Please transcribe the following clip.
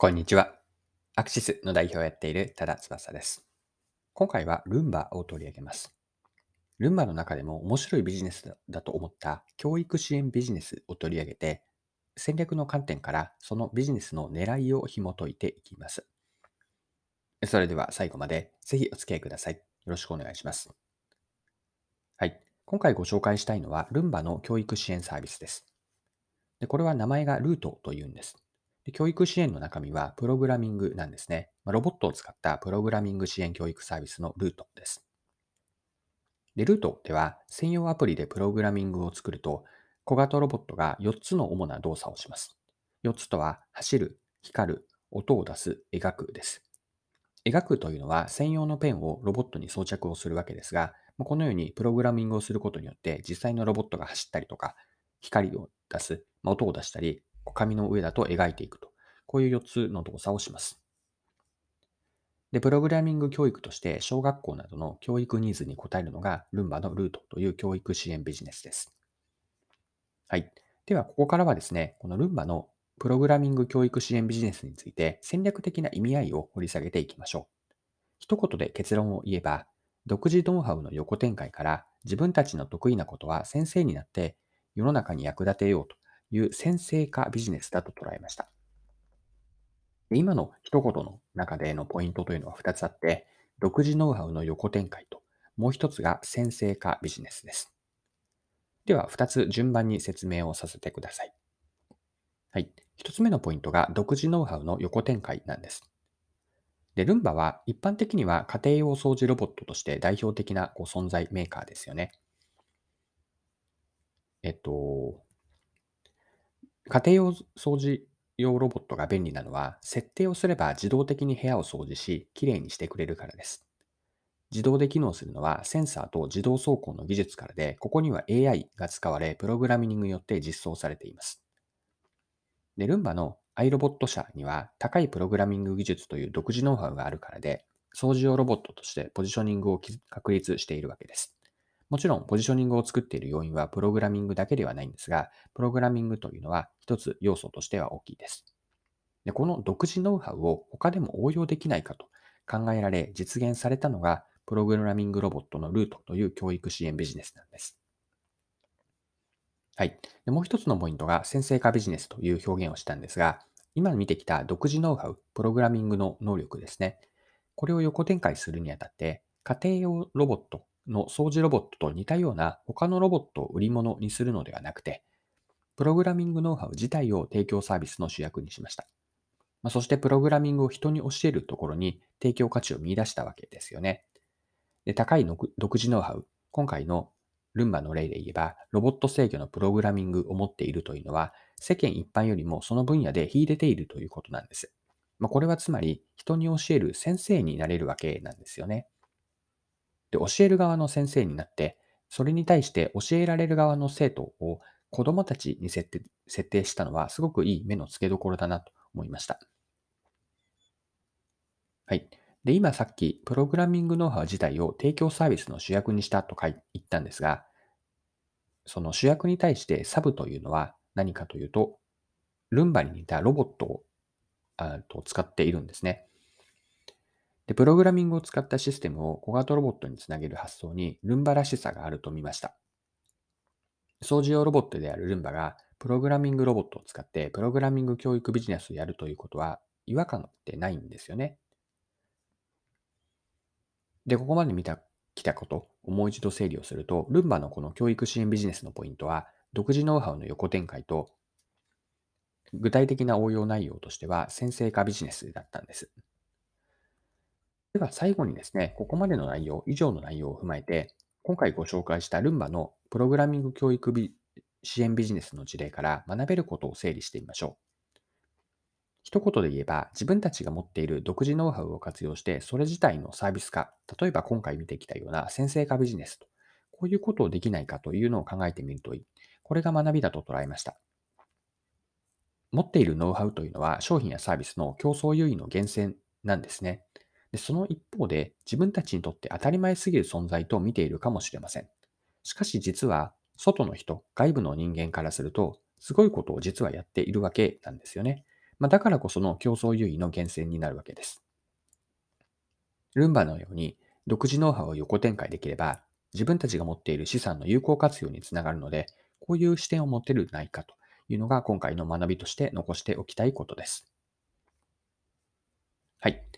こんにちは。アクシスの代表をやっている多田翼です。今回はルンバを取り上げます。ルンバの中でも面白いビジネスだと思った教育支援ビジネスを取り上げて、戦略の観点からそのビジネスの狙いを紐解いていきます。それでは最後までぜひお付き合いください。よろしくお願いします。はい。今回ご紹介したいのはルンバの教育支援サービスです。でこれは名前がルートというんです。で教育支援の中身はプログラミングなんですね。ロボットを使ったプログラミング支援教育サービスのルートです。で、ルートでは専用アプリでプログラミングを作ると、小型ロボットが4つの主な動作をします。4つとは、走る、光る、音を出す、描くです。描くというのは専用のペンをロボットに装着をするわけですが、このようにプログラミングをすることによって実際のロボットが走ったりとか、光を出す、音を出したり、紙の上だと描いていくと。こういう4つの動作をします。で、プログラミング教育として小学校などの教育ニーズに応えるのがルンバのルートという教育支援ビジネスです。はい。では、ここからはですね、このルンバのプログラミング教育支援ビジネスについて戦略的な意味合いを掘り下げていきましょう。一言で結論を言えば、独自ノウハウの横展開から自分たちの得意なことは先生になって世の中に役立てようという先生化ビジネスだと捉えました。今の一言の中でのポイントというのは2つあって、独自ノウハウの横展開と、もう一つが先生化ビジネスです。では、2つ順番に説明をさせてください。はい。1つ目のポイントが独自ノウハウの横展開なんです。で、ルンバは一般的には家庭用掃除ロボットとして代表的なこう存在メーカーですよね。えっと、家庭用掃除用ロボットが便利なのは、設定をすれば自動的に部屋を掃除し、きれいにしてくれるからです。自動で機能するのはセンサーと自動走行の技術からで、ここには AI が使われ、プログラミングによって実装されています。で、ルンバの iRobot 社には高いプログラミング技術という独自ノウハウがあるからで、掃除用ロボットとしてポジショニングを確立しているわけです。もちろん、ポジショニングを作っている要因はプログラミングだけではないんですが、プログラミングというのは一つ要素としては大きいです。でこの独自ノウハウを他でも応用できないかと考えられ実現されたのが、プログラミングロボットのルートという教育支援ビジネスなんです。はい。でもう一つのポイントが先生化ビジネスという表現をしたんですが、今見てきた独自ノウハウ、プログラミングの能力ですね。これを横展開するにあたって、家庭用ロボットの掃除ロボットと似たような他のロボットを売り物にするのではなくて、プログラミングノウハウ自体を提供サービスの主役にしました。まあ、そしてプログラミングを人に教えるところに提供価値を見出したわけですよね。で高い独自ノウハウ、今回のルンバの例で言えば、ロボット制御のプログラミングを持っているというのは、世間一般よりもその分野で秀でているということなんです。まあ、これはつまり、人に教える先生になれるわけなんですよね。で、教える側の先生になって、それに対して教えられる側の生徒を子供たちに設定設定したのはすごくいい目の付けどころだなと思いました。はい。で、今さっき、プログラミングノウハウ自体を提供サービスの主役にしたと言ったんですが、その主役に対してサブというのは何かというと、ルンバに似たロボットをあと使っているんですね。で、プログラミングを使ったシステムを小型ロボットにつなげる発想にルンバらしさがあると見ました。掃除用ロボットであるルンバがプログラミングロボットを使ってプログラミング教育ビジネスをやるということは違和感ってないんですよね。で、ここまで見た、きたこともう一度整理をすると、ルンバのこの教育支援ビジネスのポイントは、独自ノウハウの横展開と、具体的な応用内容としては、先生化ビジネスだったんです。では最後にですね、ここまでの内容、以上の内容を踏まえて、今回ご紹介したルンバのプログラミング教育支援ビジネスの事例から学べることを整理してみましょう。一言で言えば、自分たちが持っている独自ノウハウを活用して、それ自体のサービス化、例えば今回見てきたような先生化ビジネスと、こういうことをできないかというのを考えてみるといい。これが学びだと捉えました。持っているノウハウというのは商品やサービスの競争優位の源泉なんですね。でその一方で自分たちにとって当たり前すぎる存在と見ているかもしれません。しかし実は外の人、外部の人間からすると、すごいことを実はやっているわけなんですよね。まあ、だからこその競争優位の源泉になるわけです。ルンバのように独自ノウハウを横展開できれば、自分たちが持っている資産の有効活用につながるので、こういう視点を持てるないかというのが今回の学びとして残しておきたいことです。はい。